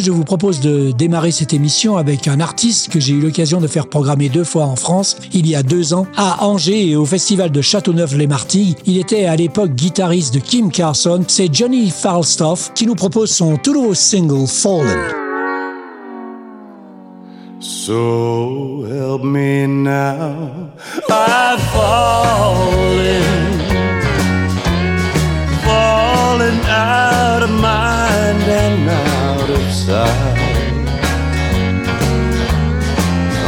Je vous propose de démarrer cette émission avec un artiste que j'ai eu l'occasion de faire programmer deux fois en France, il y a deux ans, à Angers et au festival de Châteauneuf-les-Martilles. Il était à l'époque guitariste de Kim Carson. C'est Johnny Falstaff qui nous propose son tout nouveau single Fallen. So help me now, I've fallen out of sight.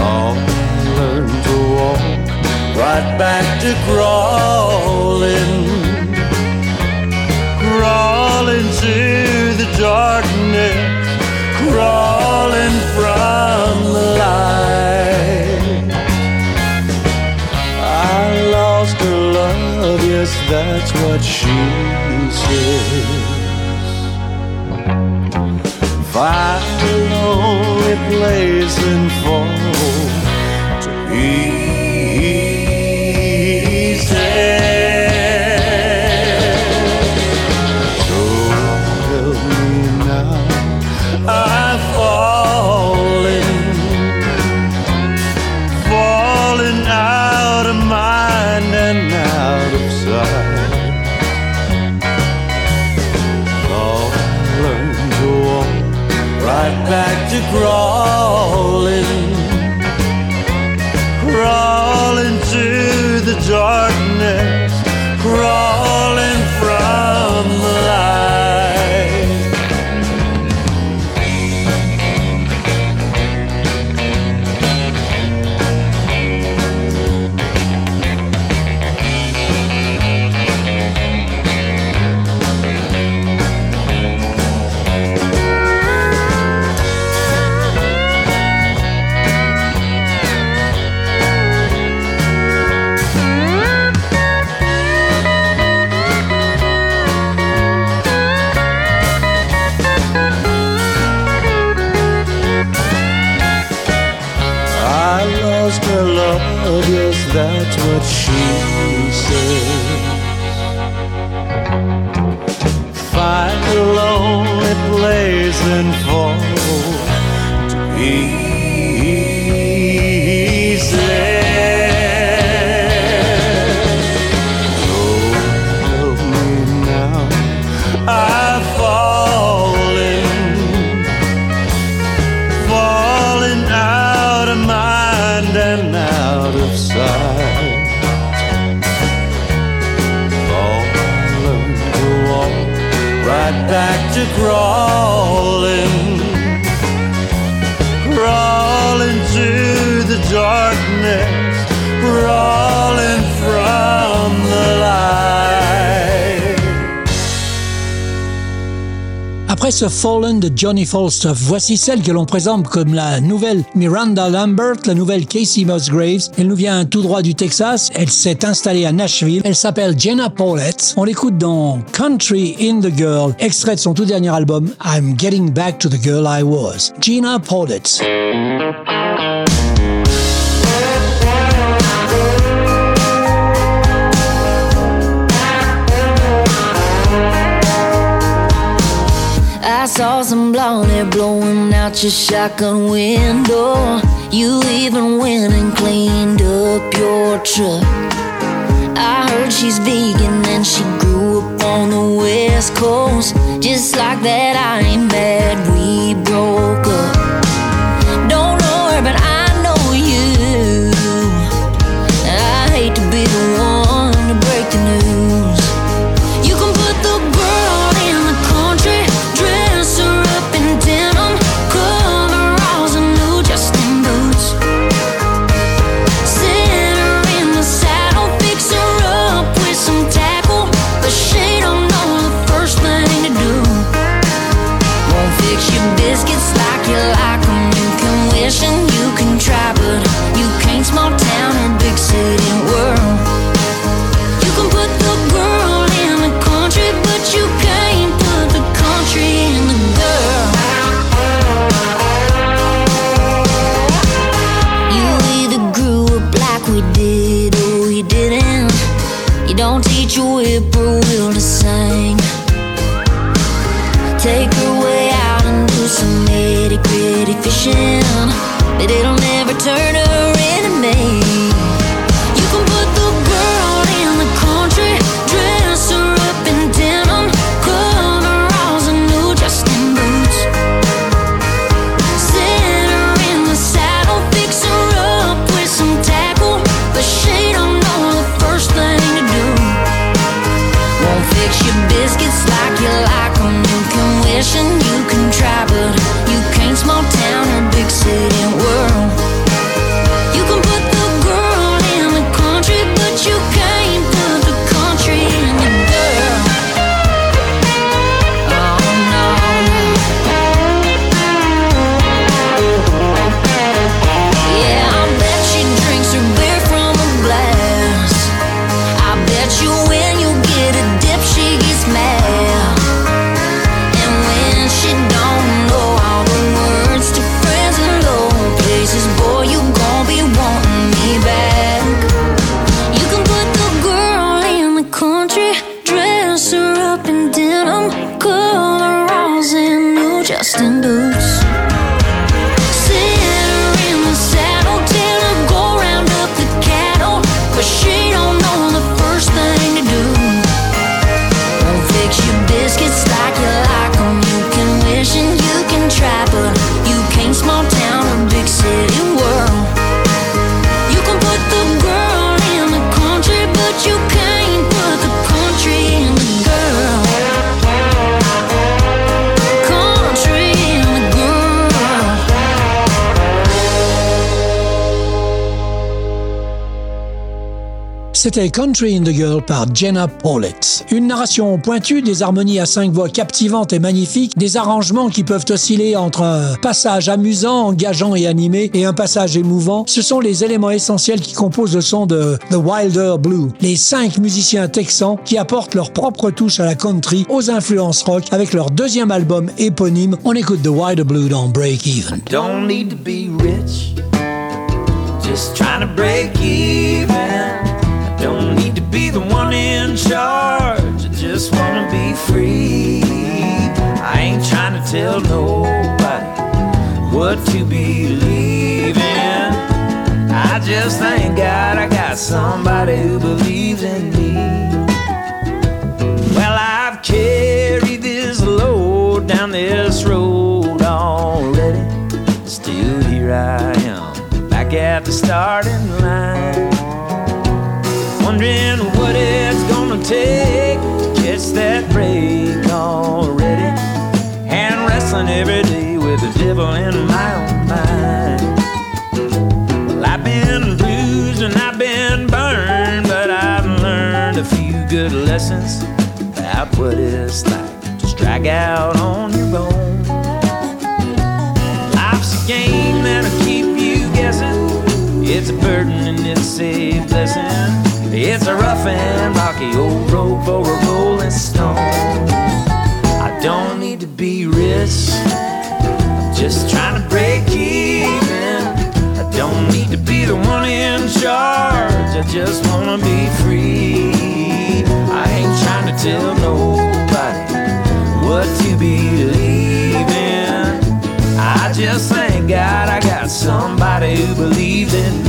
I'll learn to walk right back to crawling, crawling to the darkness, crawling from the light. I lost her love, yes, that's what she said find a lonely place Après ce Fallen de Johnny Falstaff, voici celle que l'on présente comme la nouvelle Miranda Lambert, la nouvelle Casey Musgraves. Elle nous vient tout droit du Texas. Elle s'est installée à Nashville. Elle s'appelle Jenna Paulette. On l'écoute dans Country in the Girl, extrait de son tout dernier album I'm Getting Back to the Girl I Was. Gina Paulette. Saw some blonde hair blowing out your shotgun window. You even went and cleaned up your truck. I heard she's vegan and she grew up on the west coast. Just like that, I ain't bad. we broke Country in the Girl par Jenna Paulette. Une narration pointue, des harmonies à cinq voix captivantes et magnifiques, des arrangements qui peuvent osciller entre un passage amusant, engageant et animé et un passage émouvant. Ce sont les éléments essentiels qui composent le son de The Wilder Blue. Les cinq musiciens texans qui apportent leur propre touche à la country, aux influences rock avec leur deuxième album éponyme. On écoute The Wilder Blue dans Break Even. Don't need to be rich, just trying to break even. Don't need to be the one in charge. I just wanna be free. I ain't trying to tell nobody what to believe in. I just thank God I got somebody who believes in me. Well, I've carried this load down this road already. Still here I am, back at the starting line wondering what it's gonna take to catch that break already. And wrestling every day with the devil in my own mind. Well, I've been bruised and I've been burned, but I've learned a few good lessons about what it's like to strike out on your own. Life's a game that'll keep you guessing. It's a burden and it's a blessing. It's a rough and rocky old road for a rolling stone. I don't need to be rich, I'm just trying to break even. I don't need to be the one in charge, I just wanna be free. I ain't trying to tell nobody what to believe in. I just thank God I got somebody who believes in me.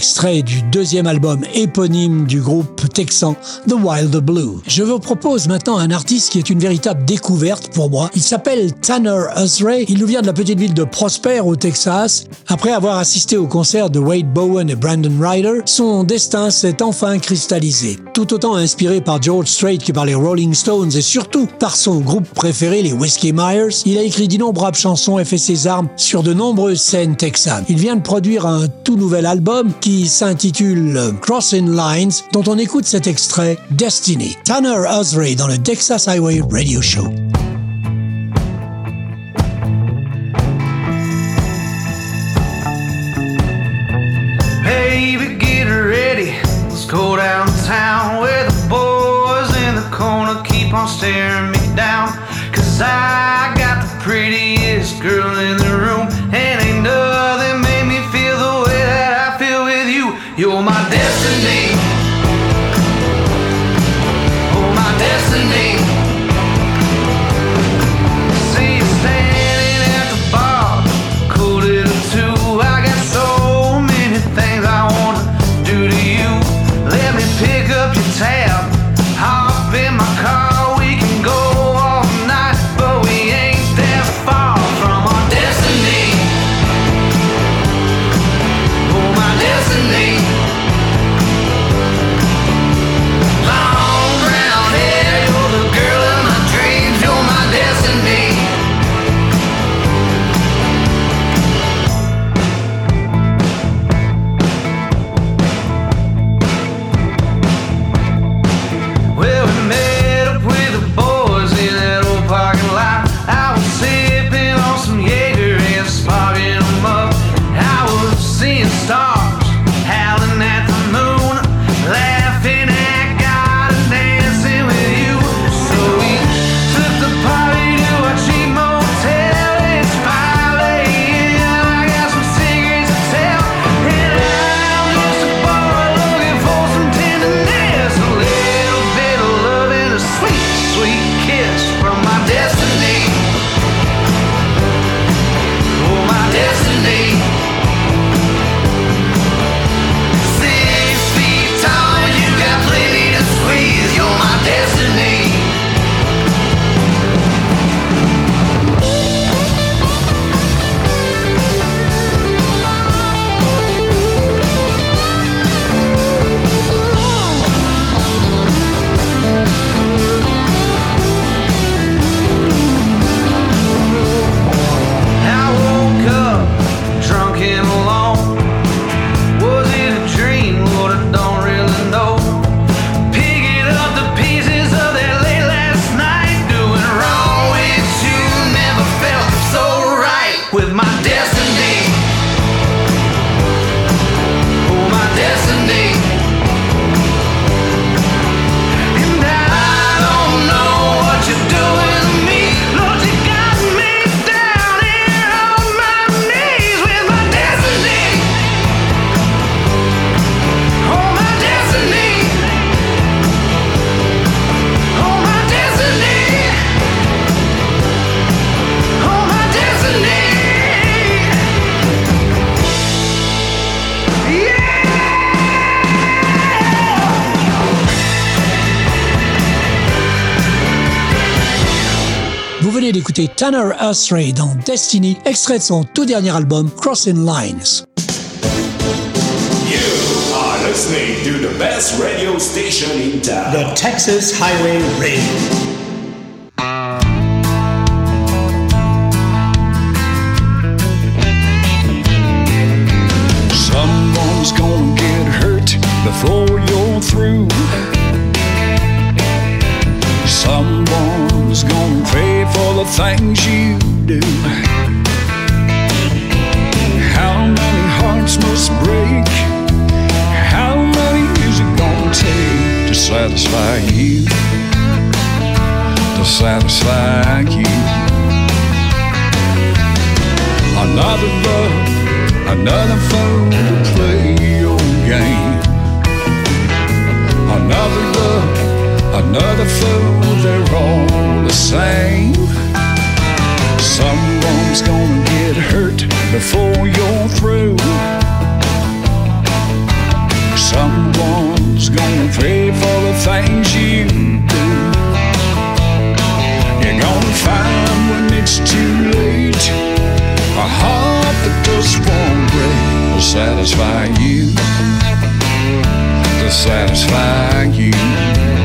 Extrait du deuxième album éponyme du groupe texan The Wild Blue. Je vous propose maintenant un artiste qui est une véritable découverte pour moi. Il s'appelle Tanner Usray. Il nous vient de la petite ville de Prosper au Texas. Après avoir assisté au concert de Wade Bowen et Brandon Ryder, son destin s'est enfin cristallisé. Tout autant inspiré par George Strait que par les Rolling Stones et surtout par son groupe préféré, les Whiskey Myers, il a écrit d'innombrables chansons et fait ses armes sur de nombreuses scènes texanes. Il vient de produire un tout nouvel album qui s'intitule Crossing Lines, dont on écoute cet extrait Destiny. Tanner Usray dans le Texas Highway Radio Show. Baby, get ready. Let's go downtown where the boys in the corner keep on staring me down. Cause I got the prettiest girl in the room, Dans Destiny, extrait de son tout dernier album Crossing Lines. You are listening to the best radio station in town. The Texas Highway Radio. Someone's gonna get hurt before you're through. Things you do. How many hearts must break? How many is it gonna take to satisfy you? To satisfy you. Another love, another fool to play your game. Another love, another fool, they're all the same. Someone's gonna get hurt before you're through. Someone's gonna pay for the things you do. You're gonna find when it's too late a heart that just won't break will satisfy you. To satisfy you.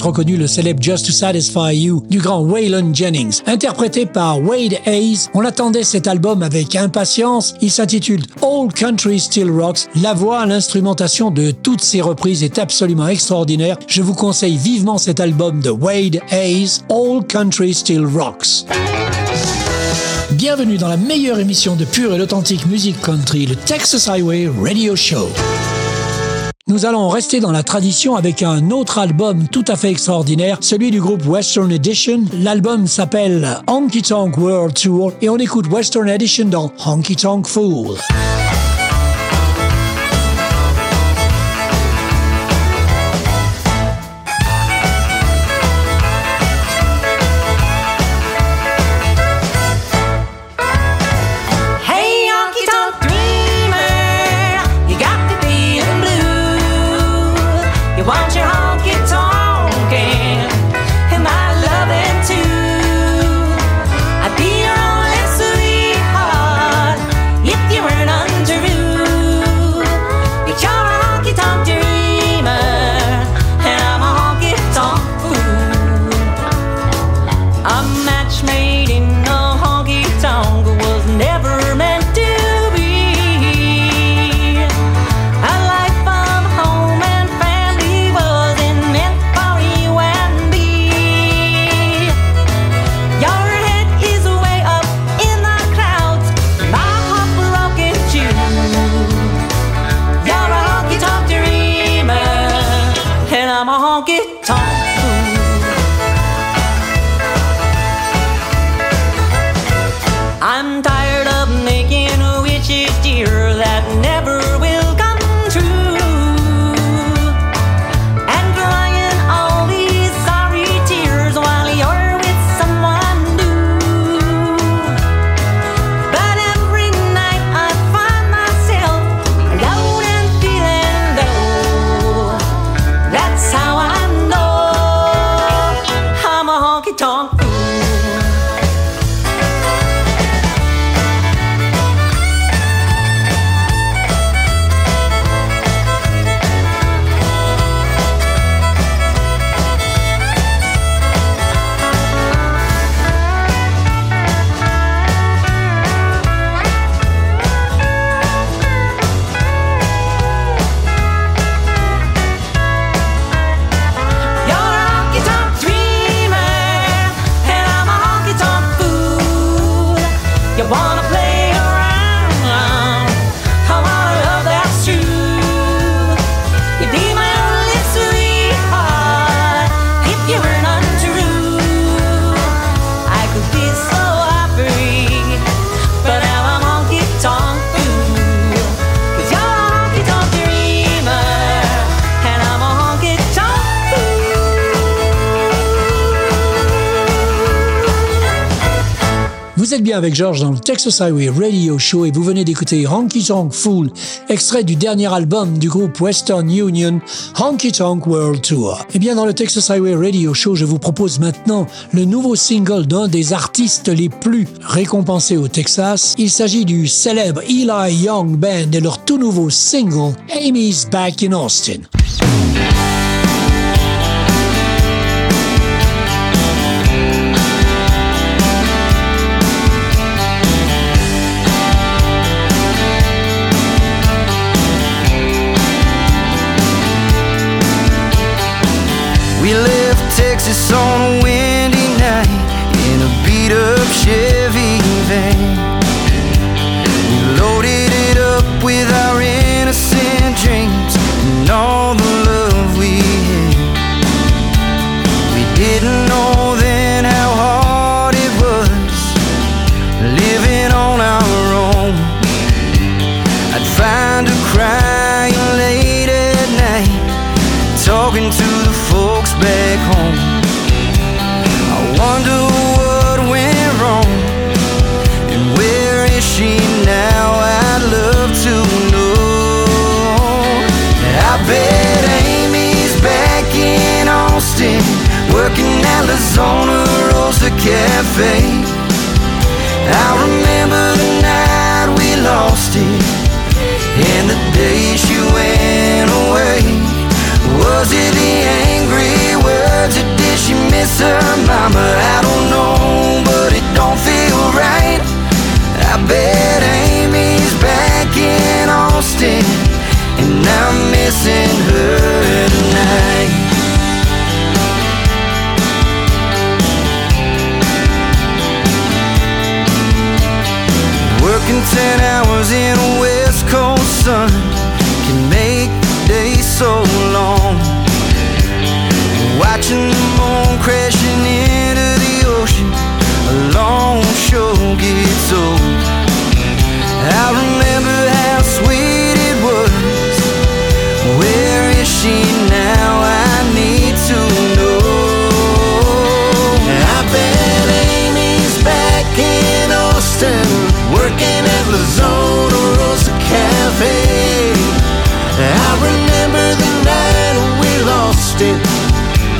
Reconnu le célèbre Just to Satisfy You du grand Waylon Jennings. Interprété par Wade Hayes, on attendait cet album avec impatience. Il s'intitule All Country Still Rocks. La voix, l'instrumentation de toutes ces reprises est absolument extraordinaire. Je vous conseille vivement cet album de Wade Hayes, All Country Still Rocks. Bienvenue dans la meilleure émission de pure et authentique musique country, le Texas Highway Radio Show. Nous allons rester dans la tradition avec un autre album tout à fait extraordinaire, celui du groupe Western Edition. L'album s'appelle Honky Tonk World Tour et on écoute Western Edition dans Honky Tonk Fool. Êtes bien avec George dans le Texas Highway Radio Show et vous venez d'écouter Honky Tonk Fool, extrait du dernier album du groupe Western Union, Honky Tonk World Tour. Et eh bien dans le Texas Highway Radio Show, je vous propose maintenant le nouveau single d'un des artistes les plus récompensés au Texas. Il s'agit du célèbre Eli Young Band et leur tout nouveau single Amy's Back in Austin. On her mama? I don't know, but it don't feel right. I bet Amy's back in Austin, and I'm missing her tonight. Working ten hours in a West Coast sun can make the day so long. Lost it,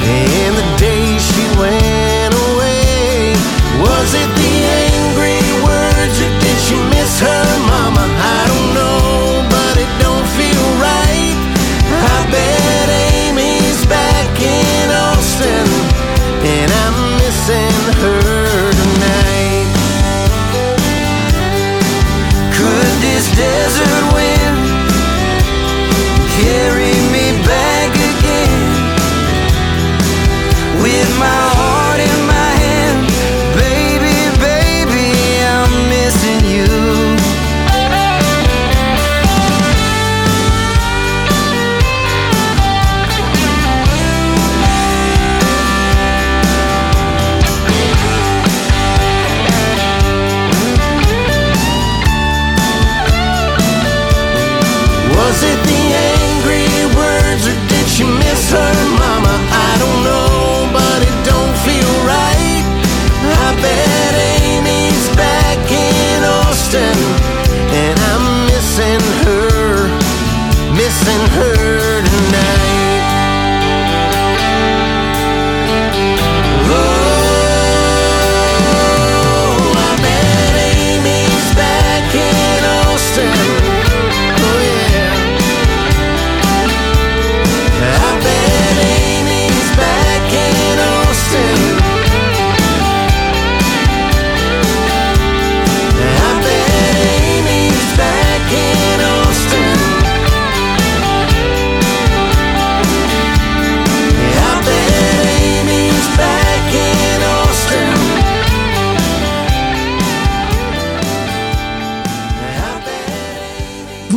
and the day she went away. Was it the angry words, or did she miss her mama? I don't know, but it don't feel right. I bet Amy's back in Austin, and I'm missing her tonight. Could this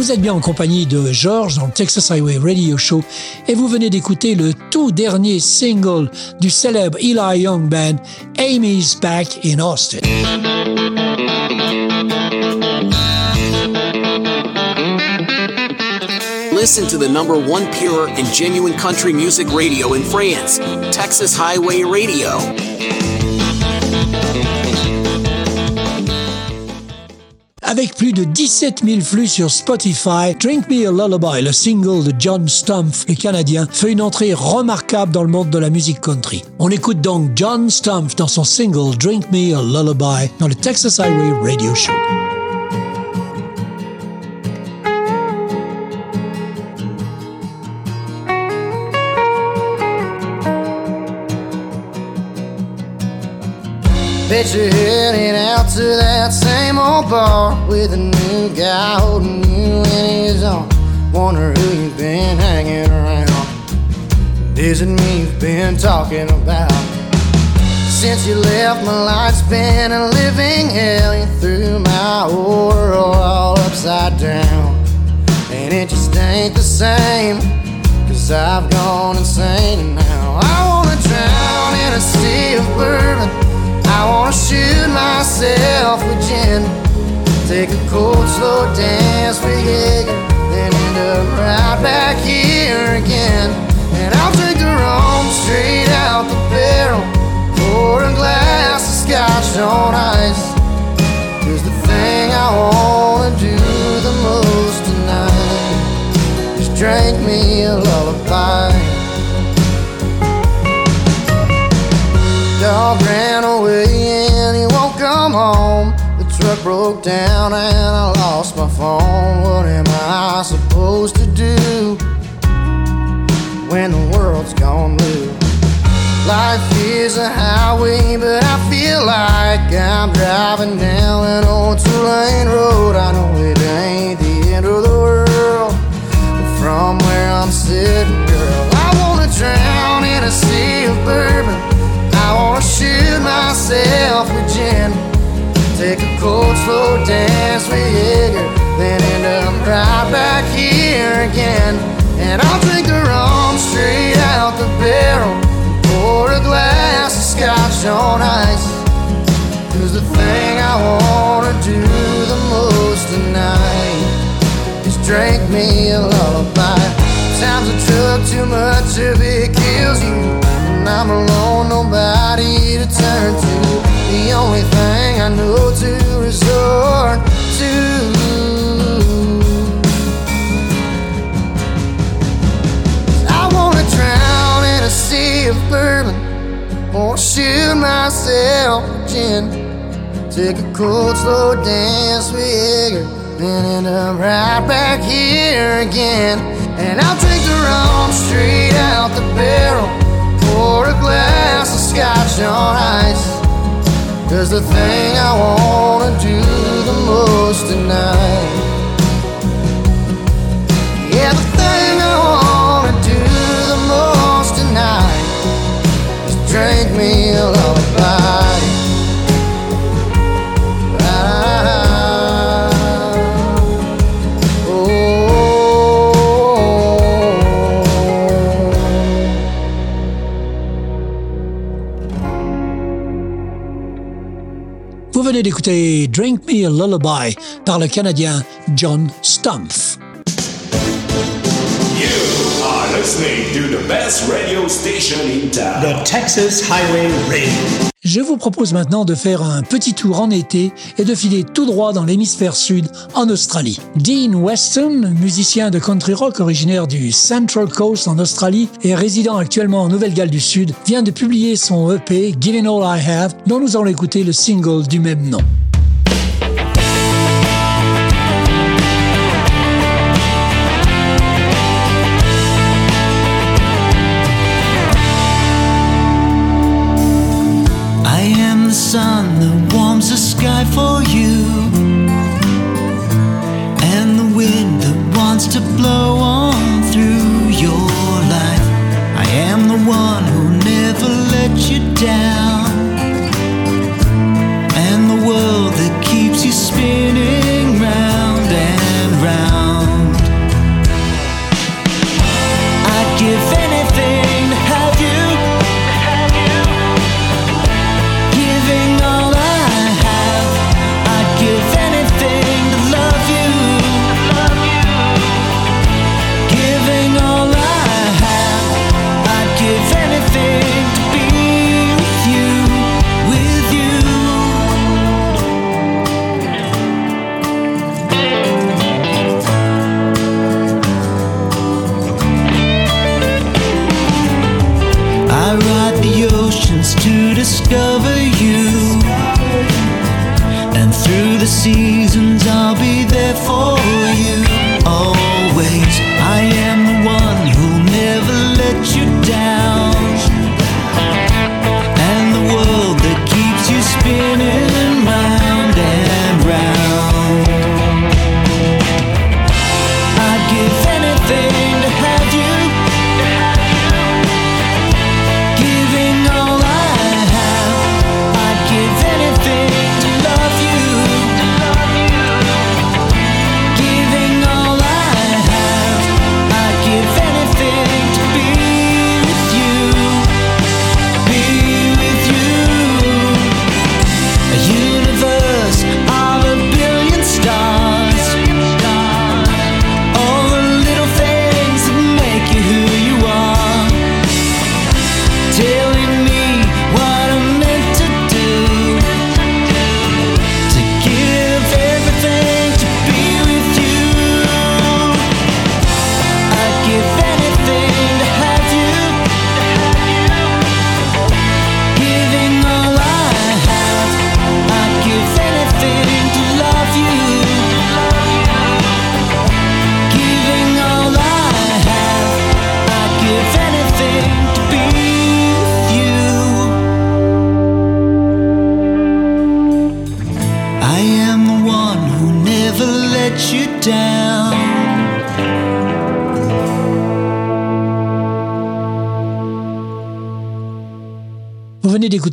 Vous êtes bien en compagnie de George dans le Texas Highway Radio Show et vous venez d'écouter le tout dernier single du célèbre Eli Young Band, Amy's Back in Austin. Listen to the number one pure and genuine country music radio in France, Texas Highway Radio. Avec plus de 17 000 flux sur Spotify, Drink Me a Lullaby, le single de John Stumpf, le Canadien, fait une entrée remarquable dans le monde de la musique country. On écoute donc John Stumpf dans son single Drink Me a Lullaby dans le Texas Highway Radio Show. Bet you're heading out to that same old bar with a new guy holding you in his arms. Wonder who you've been hanging around. Isn't me you've been talking about? Since you left, my life's been a living hell. You threw my world all upside down. And it just ain't the same. Cause I've gone insane and now I wanna drown in a sea of bourbon. I wanna shoot myself with gin. Take a cold, slow dance with Jaeger. Then end up right back here again. And I'll drink the rum straight out the barrel. Pour a glass of scotch on ice. Cause the thing I wanna do the most tonight is drink me a lullaby. Dog ran away and he won't come home. The truck broke down and I lost my phone. What am I supposed to do when the world's gone blue? Life is a highway, but I feel like I'm driving down an old two-lane road. I know it ain't the end of the world, but from where I'm sitting, girl, I wanna drown in a sea of bourbon. Take a cold, slow dance with Jaeger, then end up right back here again. And I'll drink the rum straight out the barrel. Pour a glass of scotch on ice. Cause the thing I wanna do the most tonight is drink me a lullaby. Times I took too much of it kills you. And I'm alone, nobody to turn to. The only thing I know to resort to. I wanna drown in a sea of bourbon. Wanna shoot myself with gin. Take a cold, slow dance with Jaeger. Then end up right back here again. And I'll drink the rum straight out the barrel. Pour a glass of scotch on ice. Cause the thing I wanna do the most tonight. Yeah, the thing I wanna do the most tonight is drink me a lullaby. Venez d'écouter Drink Me a Lullaby par le Canadien John Stumpf. You are listening to the best radio station in town. The Texas Highway Radio. Je vous propose maintenant de faire un petit tour en été et de filer tout droit dans l'hémisphère sud, en Australie. Dean Weston, musicien de country rock originaire du Central Coast en Australie et résident actuellement en Nouvelle-Galles du Sud, vient de publier son EP Giving All I Have, dont nous allons écouter le single du même nom.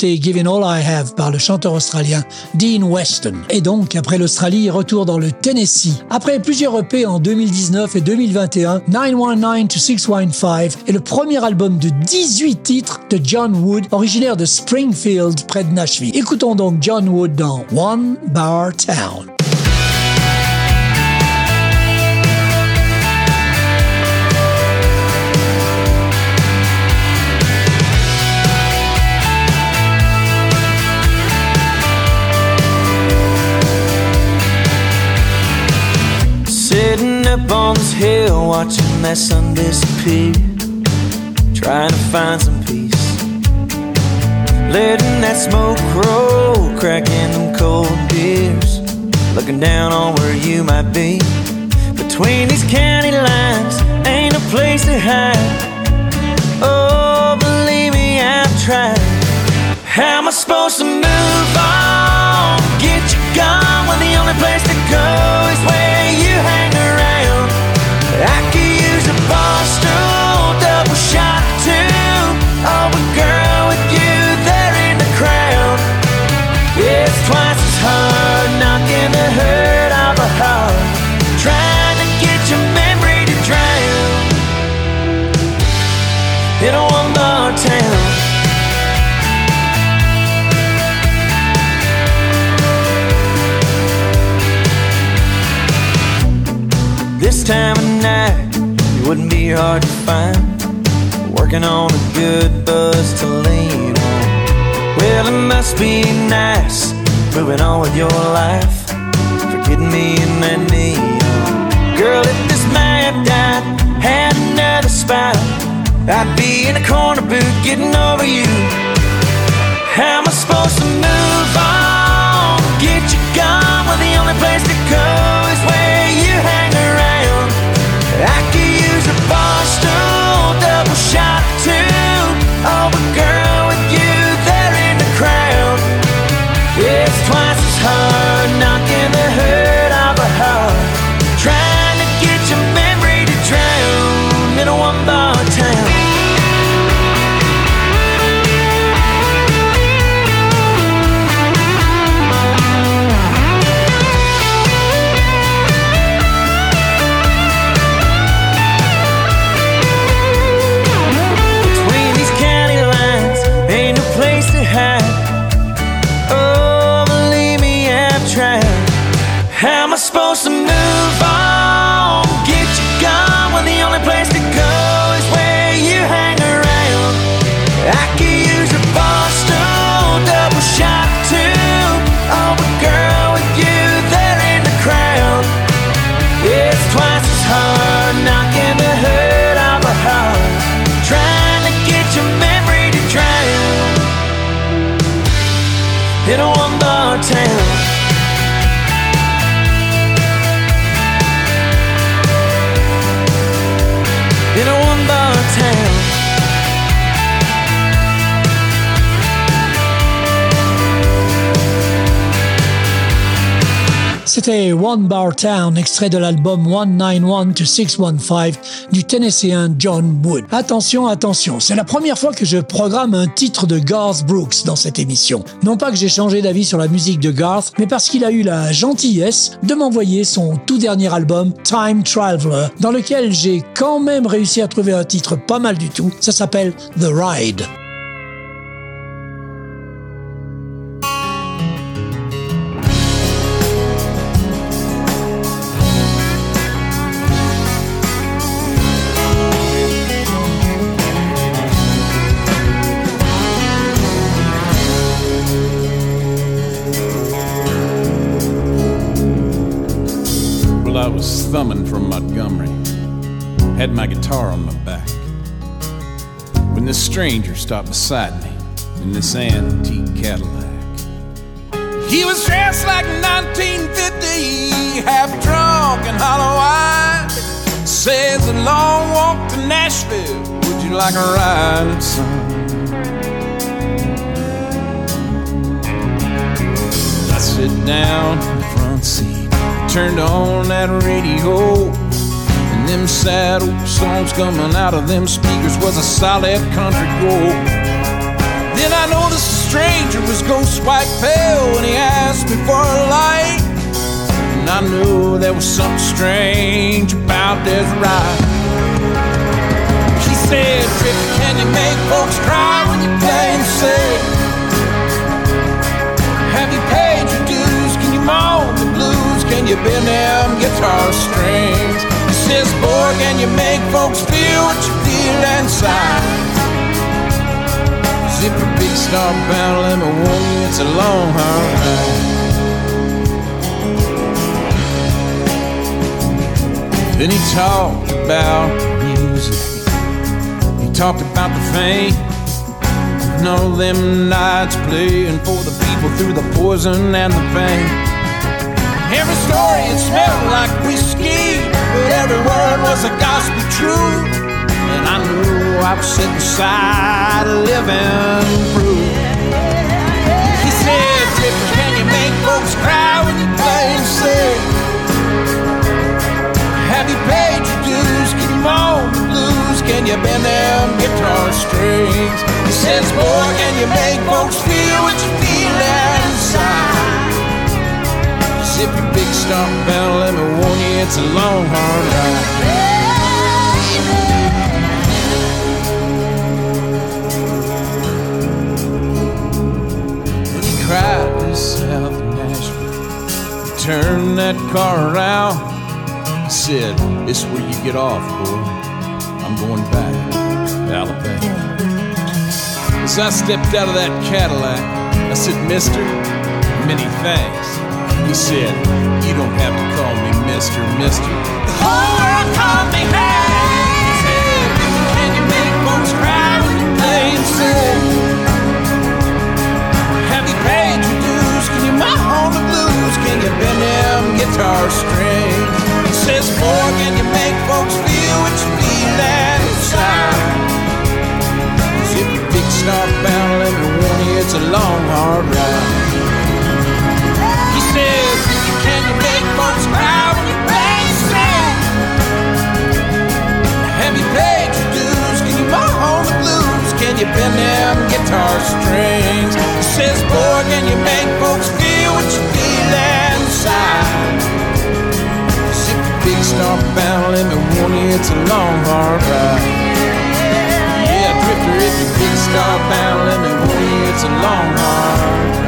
Giving All I Have par le chanteur australien Dean Weston. Et donc, après l'Australie, retour dans le Tennessee. Après plusieurs EP en 2019 et 2021, 919 to 615 est le premier album de 18 titres de John Wood, originaire de Springfield, près de Nashville. Écoutons donc John Wood dans One Bar Town. Hill, watching that sun disappear. Trying to find some peace. Letting that smoke roll, cracking them cold beers. Looking down on where you might be. Between these county lines, ain't a place to hide. Oh, believe me, I've tried. How am I supposed to move on? Get you gone when the only place to go is where you hang Oh, but girl, with you there in the crowd, it's twice as hard knocking the hurt of a heart. Trying to get your memory to drown in a one bar town. This time of night, it wouldn't be hard to find. Working on a good buzz to lean on. Well, it must be nice moving on with your life. Forgetting me in that neon. Girl, if this mad dot had another spot, I'd be in a corner booth getting over you. How am I supposed to move on? Get you gone when the only place to go is where you hang around. I could use a bar shot too. Oh, One Bar Town, extrait de l'album 191 to 615 du Tennessean John Wood. Attention, attention, c'est la première fois que je programme un titre de Garth Brooks dans cette émission. Non pas que j'ai changé d'avis sur la musique de Garth, mais parce qu'il a eu la gentillesse de m'envoyer son tout dernier album, Time Traveler, dans lequel j'ai quand même réussi à trouver un titre pas mal du tout. Ça s'appelle The Ride. Thumbing from Montgomery, had my guitar on my back. When this stranger stopped beside me in this antique Cadillac. He was dressed like 1950, half drunk and hollow eyed. Says a long walk to Nashville. Would you like a ride, son? Sit down turned on that radio, and them sad old songs coming out of them speakers was a solid country gold. Then I noticed a stranger was ghost white pale when he asked me for a light, and I knew there was something strange about this ride. He said, Trip, can you make folks cry when you play and sing? Can you bend them guitar strings? He says, boy, can you make folks feel what you feel inside? A big star bound, let me warn you, it's a long, hard ride. Then he talked about music. He talked about the fame. And all them nights playing for the people through the poison and the pain. Every story it smelled like whiskey, but every word was a gospel truth. And I knew I was sitting side living proof. He said, Trip, can you make folks cry when you play and sing? Have you paid your dues? Can you moan the blues? Can you bend them guitar strings? He says, boy, can you make folks feel Stump bell, let me warn you, it's a long, hard ride. Cried in Nashville, he turned that car around. He said, This is where you get off, boy. I'm going back to Alabama. As I stepped out of that Cadillac, I said, Mister, many thanks. He said, You don't have to call me Mister, Mister. The whole world called me. He Can you make folks cry when you play and sing? Have you paid your dues? Can you mow the blues? Can you bend them guitar strings? He says, Boy, can you make folks feel what you feel inside? Zip your big star bound, let me warn you, it's a long, hard ride. Says, Can you make folks cry when you play and sing? Have you paid your dues? Can you mow the blues? Can you bend them guitar strings? He says, Boy, can you make folks feel what you feel inside? Zip your big star bound, let me warn you, it's a long, hard ride. Yeah, drifter, if you're big star bound, let me warn you, it's a long, hard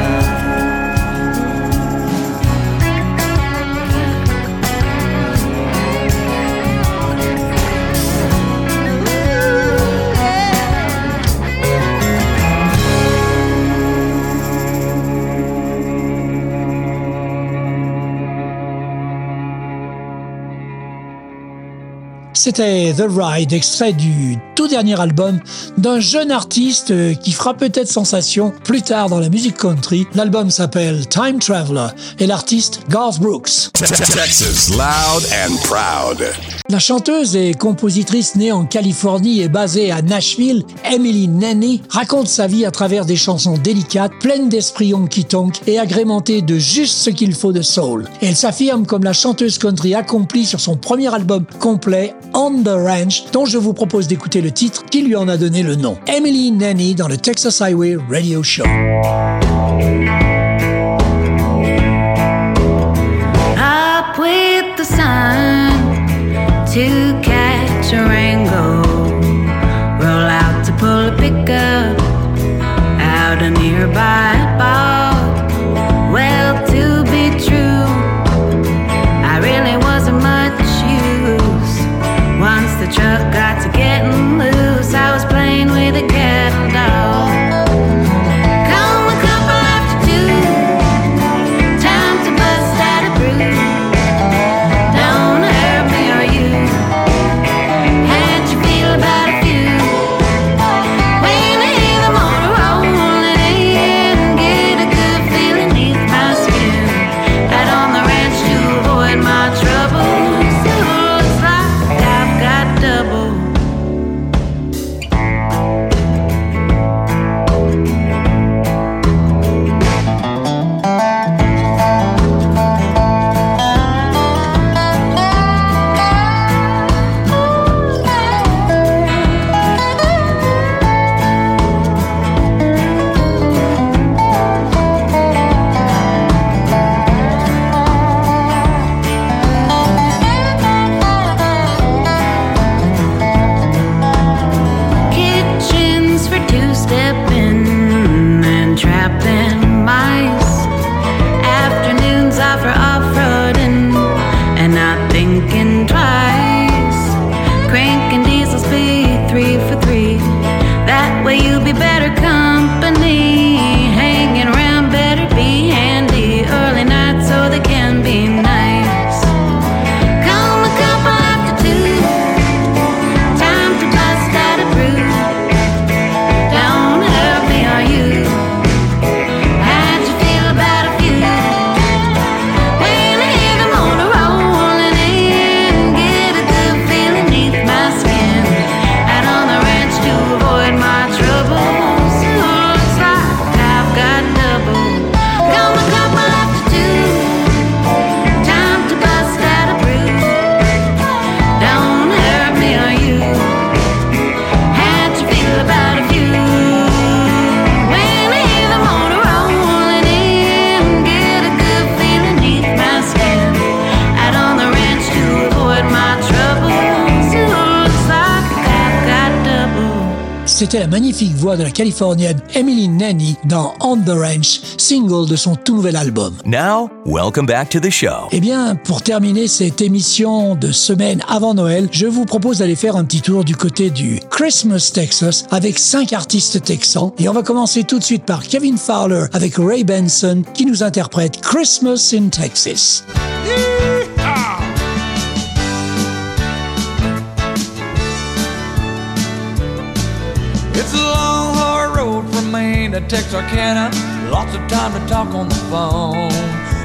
C'était The Ride, extrait du tout dernier album d'un jeune artiste qui fera peut-être sensation plus tard dans la musique country. L'album s'appelle Time Traveler et l'artiste Garth Brooks. Texas loud and proud. La chanteuse et compositrice née en Californie et basée à Nashville, Emily Nanny, raconte sa vie à travers des chansons délicates, pleines d'esprit honky-tonk et agrémentées de juste ce qu'il faut de soul. Elle s'affirme comme la chanteuse country accomplie sur son premier album complet, On the Ranch, dont je vous propose d'écouter le titre qui lui en a donné le nom. Emily Nanny dans le Texas Highway Radio Show. Up with the sun to catch a rainbow. To pull a pickup out nearby Californienne Emily Nanny dans On the Ranch, single de son tout nouvel album. Now, welcome back to the show. Eh bien, pour terminer cette émission de semaine avant Noël, je vous propose d'aller faire un petit tour du côté du Christmas Texas avec cinq artistes texans. Et on va commencer tout de suite par Kevin Fowler avec Ray Benson qui nous interprète Christmas in Texas. To Texarkana. Lots of time to talk on the phone.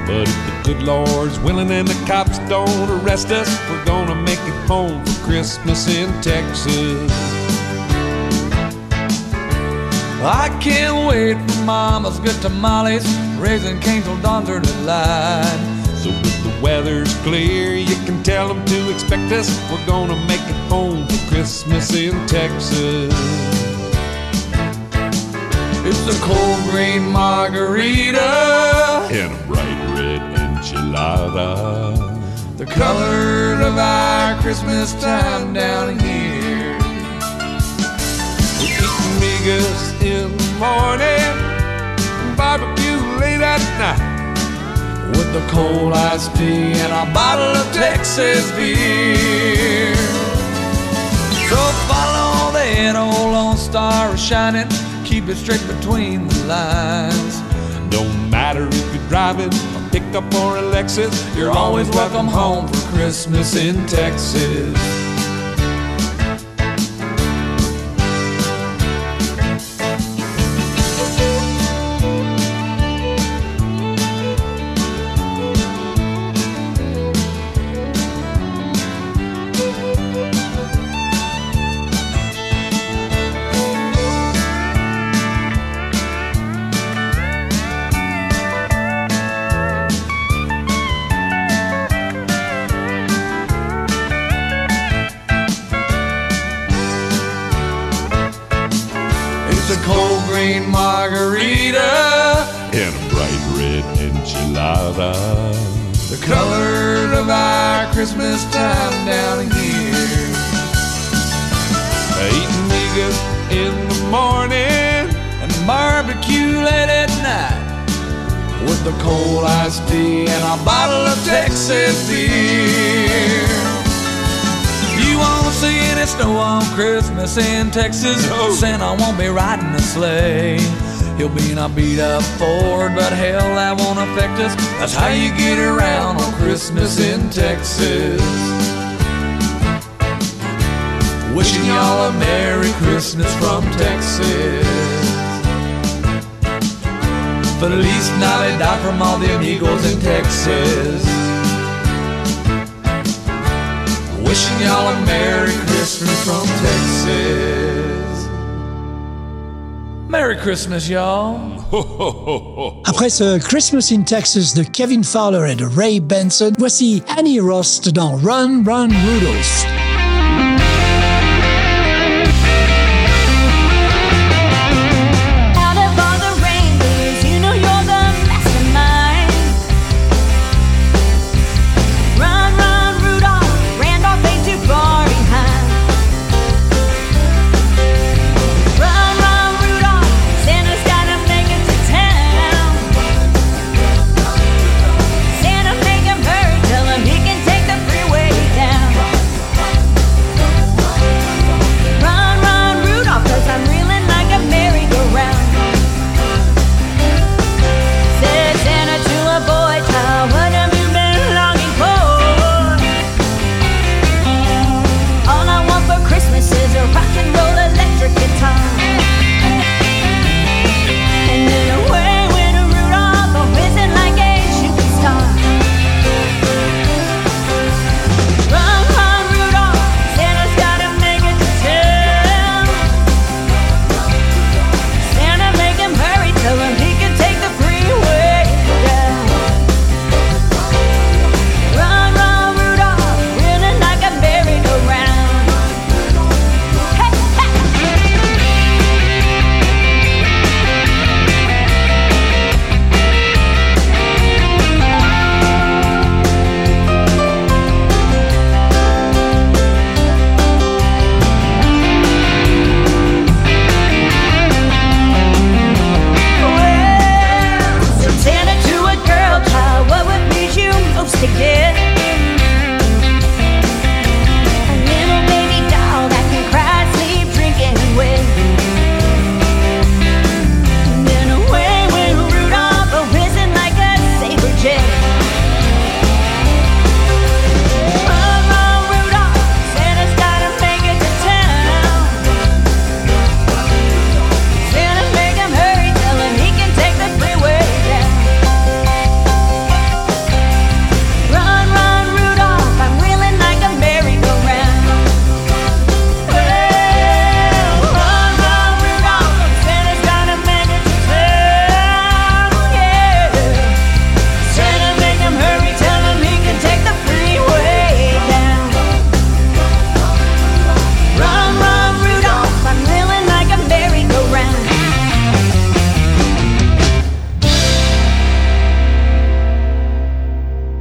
But if the good Lord's willing and the cops don't arrest us, we're gonna make it home for Christmas in Texas. I can't wait for Mama's good tamales, raising canes till dawn's early light. So if the weather's clear, you can tell them to expect us. We're gonna make it home for Christmas in Texas. It's a cold green margarita, And a bright red enchilada. the colors of our Christmas time down here. We eat migas in the morning, and barbecue late at night. With a cold iced tea and a bottle of Texas beer. So follow that old Lone Star shining, keep it straight between the lines. Don't matter if you're driving a pickup or a Lexus, You're always welcome home for Christmas in Texas. The color of our Christmas time down here. Eating migas in the morning and barbecue late at night. With a cold iced tea and a bottle of Texas beer. You won't see any snow on Christmas in Texas, oh. Santa won't be riding a sleigh. He'll be in a beat up Ford, but hell, that won't affect us. That's how you get around on Christmas in Texas. Wishing y'all a Merry Christmas from Texas. Feliz Navidad from all the amigos in Texas. Wishing y'all a Merry Christmas from Texas. Merry Christmas, y'all. Après ce Christmas in Texas de Kevin Fowler et de Ray Benson, voici Annie Rost dans Run, Run Rudolph.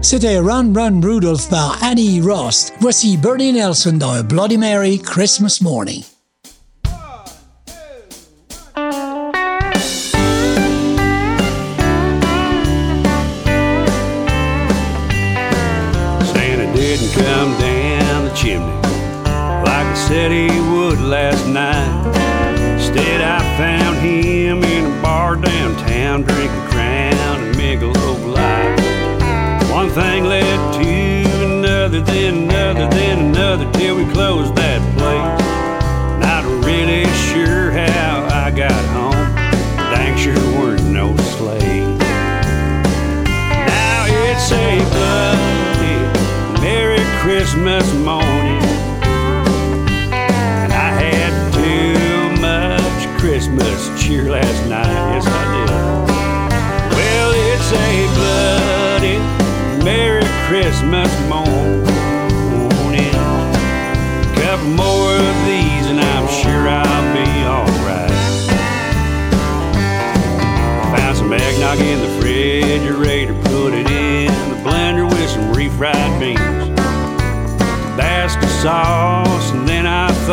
C'était Run Run Rudolph by Annie Rost. Voici Bernie Nelson dans A Bloody Mary Christmas Morning.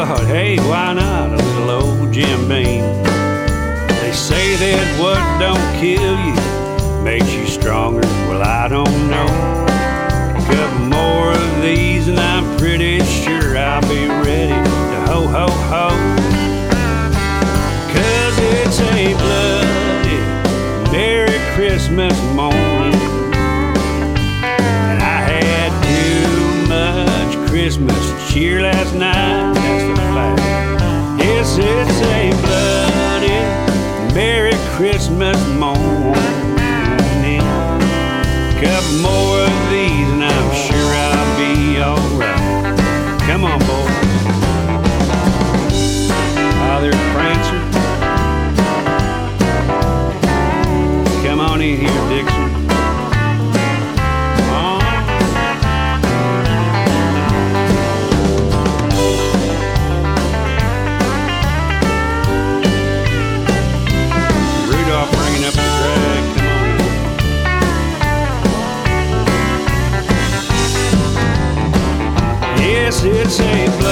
Thought, hey, why not a little old Jim Beam? They say that what don't kill you makes you stronger. Well, I don't know. A couple more of these, and I'm pretty sure I'll be ready to ho ho ho. Cause it's a bloody Merry Christmas morning. And I had too much Christmas cheer last night. A bloody Merry Christmas morning. Couple more it's a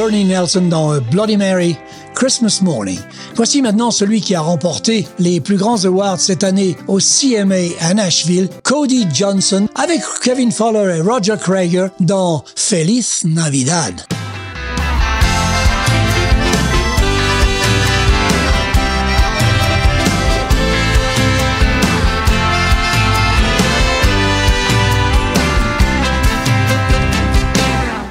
Bernie Nelson dans euh, Bloody Mary, Christmas Morning. Voici maintenant celui qui a remporté les plus grands awards cette année au CMA à Nashville, Cody Johnson, avec Kevin Fowler et Roger Krager dans Feliz Navidad.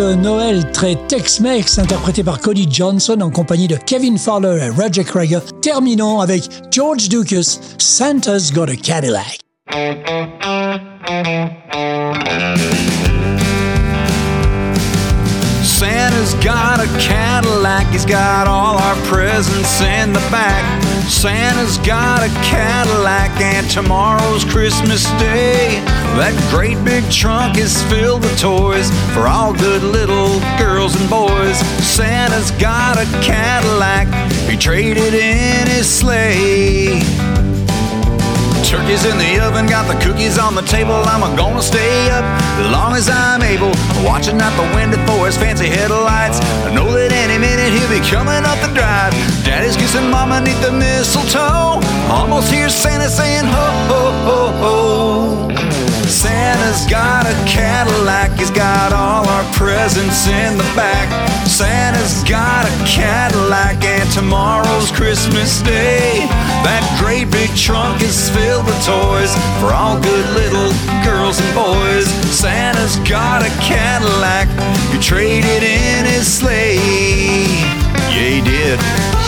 Noël très Tex-Mex interprété par Cody Johnson en compagnie de Kevin Fowler et Roger Krager, terminons avec George Lucas, Santa's Got a Cadillac. Santa's got a Cadillac, he's got all our presents in the back. Santa's got a Cadillac, and tomorrow's Christmas Day. That great big trunk is filled with toys for all good little girls and boys. Santa's got a Cadillac, he traded in his sleigh. Turkey's in the oven, got the cookies on the table. I'm gonna stay up as long as I'm able. Watching out the window for his fancy headlights. I know that any minute he'll be coming up the drive. Daddy's kissing mama neath the mistletoe. Almost hear Santa saying ho ho ho ho. Santa's got a Cadillac, he's got all our presents in the back. Santa's got a Cadillac, and tomorrow's Christmas Day. That great big trunk is filled with toys for all good little girls and boys. Santa's got a Cadillac, he traded in his sleigh. Yeah, he did.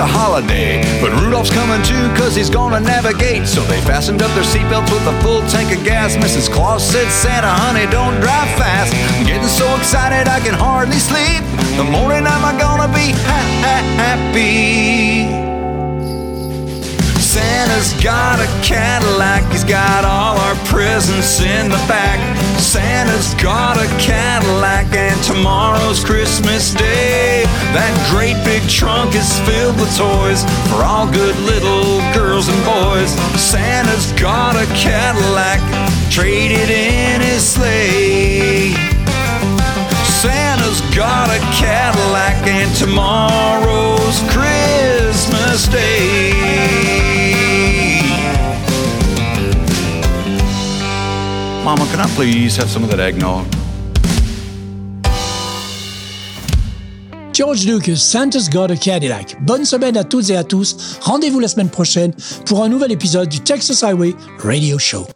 A holiday, but Rudolph's coming too cause he's gonna navigate. So they fastened up their seatbelts with a full tank of gas. Mrs. Claus said, Santa, honey, don't drive fast. I'm getting so excited I can hardly sleep. The morning I'm gonna be ha- ha- happy. Santa's got a Cadillac, he's got all our presents in the back. Santa's got a Cadillac, and tomorrow's Christmas Day. That great big trunk is filled with toys for all good little girls and boys. Santa's got a Cadillac, traded in his sleigh. Santa's got a Cadillac, and tomorrow's Christmas Day. Can I please have some of that eggnog? George Lucas, Santa's Got a Cadillac. Bonne semaine à toutes et à tous. Rendez-vous la semaine prochaine pour un nouvel épisode du Texas Highway Radio Show.